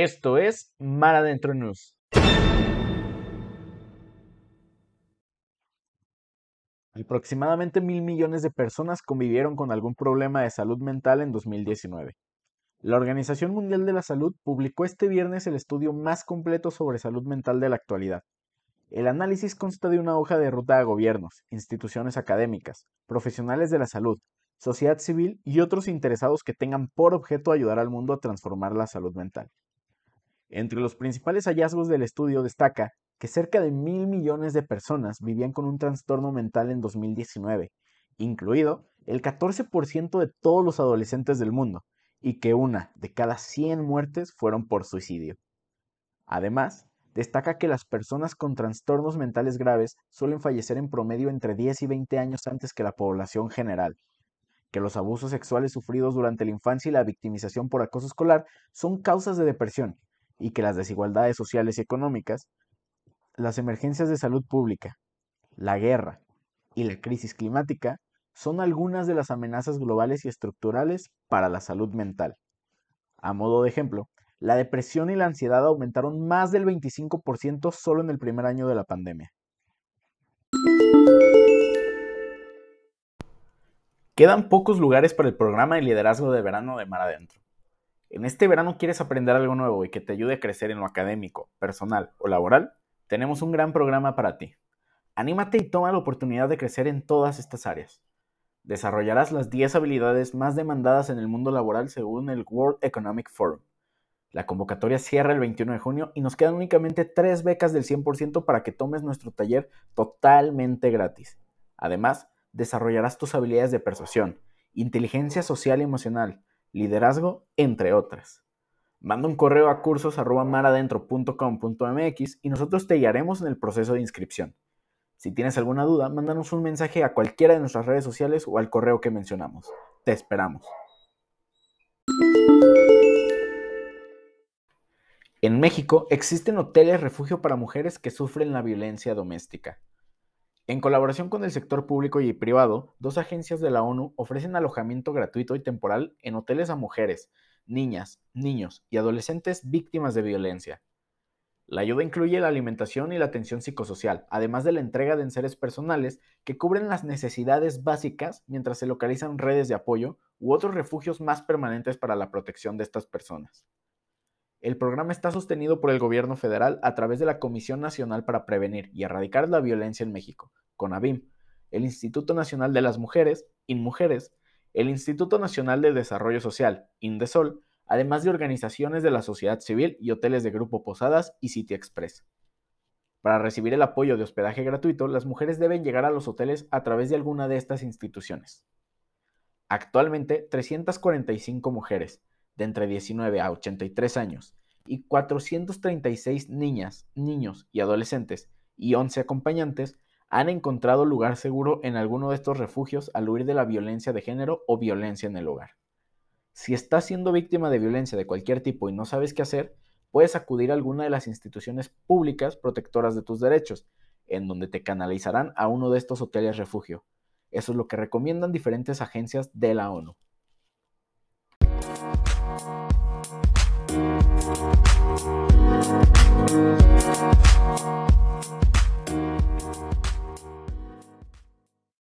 Esto es Mar Adentro News. Aproximadamente mil millones de personas convivieron con algún problema de salud mental en 2019. La Organización Mundial de la Salud publicó este viernes el estudio más completo sobre salud mental de la actualidad. El análisis consta de una hoja de ruta a gobiernos, instituciones académicas, profesionales de la salud, sociedad civil y otros interesados que tengan por objeto ayudar al mundo a transformar la salud mental. Entre los principales hallazgos del estudio destaca que cerca de mil millones de personas vivían con un trastorno mental en 2019, incluido el 14% de todos los adolescentes del mundo, y que una de cada 100 muertes fueron por suicidio. Además, destaca que las personas con trastornos mentales graves suelen fallecer en promedio entre 10 y 20 años antes que la población general, que los abusos sexuales sufridos durante la infancia y la victimización por acoso escolar son causas de depresión y que las desigualdades sociales y económicas, las emergencias de salud pública, la guerra y la crisis climática son algunas de las amenazas globales y estructurales para la salud mental. A modo de ejemplo, la depresión y la ansiedad aumentaron más del 25% solo en el primer año de la pandemia. Quedan pocos lugares para el programa de liderazgo de verano de Mar Adentro. En este verano quieres aprender algo nuevo y que te ayude a crecer en lo académico, personal o laboral, tenemos un gran programa para ti. Anímate y toma la oportunidad de crecer en todas estas áreas. Desarrollarás las 10 habilidades más demandadas en el mundo laboral según el World Economic Forum. La convocatoria cierra el 21 de junio y nos quedan únicamente 3 becas del 100% para que tomes nuestro taller totalmente gratis. Además, desarrollarás tus habilidades de persuasión, inteligencia social y emocional, liderazgo, entre otras. Manda un correo a cursos.maradentro.com.mx y nosotros te guiaremos en el proceso de inscripción. Si tienes alguna duda, mándanos un mensaje a cualquiera de nuestras redes sociales o al correo que mencionamos. Te esperamos. En México existen hoteles refugio para mujeres que sufren la violencia doméstica. En colaboración con el sector público y privado, dos agencias de la ONU ofrecen alojamiento gratuito y temporal en hoteles a mujeres, niñas, niños y adolescentes víctimas de violencia. La ayuda incluye la alimentación y la atención psicosocial, además de la entrega de enseres personales que cubren las necesidades básicas mientras se localizan redes de apoyo u otros refugios más permanentes para la protección de estas personas. El programa está sostenido por el gobierno federal a través de la Comisión Nacional para Prevenir y Erradicar la Violencia en México, CONAVIM, el Instituto Nacional de las Mujeres, INMUJERES, el Instituto Nacional de Desarrollo Social, INDESOL, además de organizaciones de la sociedad civil y hoteles de Grupo Posadas y City Express. Para recibir el apoyo de hospedaje gratuito, las mujeres deben llegar a los hoteles a través de alguna de estas instituciones. Actualmente, 345 mujeres, de entre 19 a 83 años y 436 niñas, niños y adolescentes y 11 acompañantes han encontrado lugar seguro en alguno de estos refugios al huir de la violencia de género o violencia en el hogar. Si estás siendo víctima de violencia de cualquier tipo y no sabes qué hacer, puedes acudir a alguna de las instituciones públicas protectoras de tus derechos, en donde te canalizarán a uno de estos hoteles refugio. Eso es lo que recomiendan diferentes agencias de la ONU. Thank you.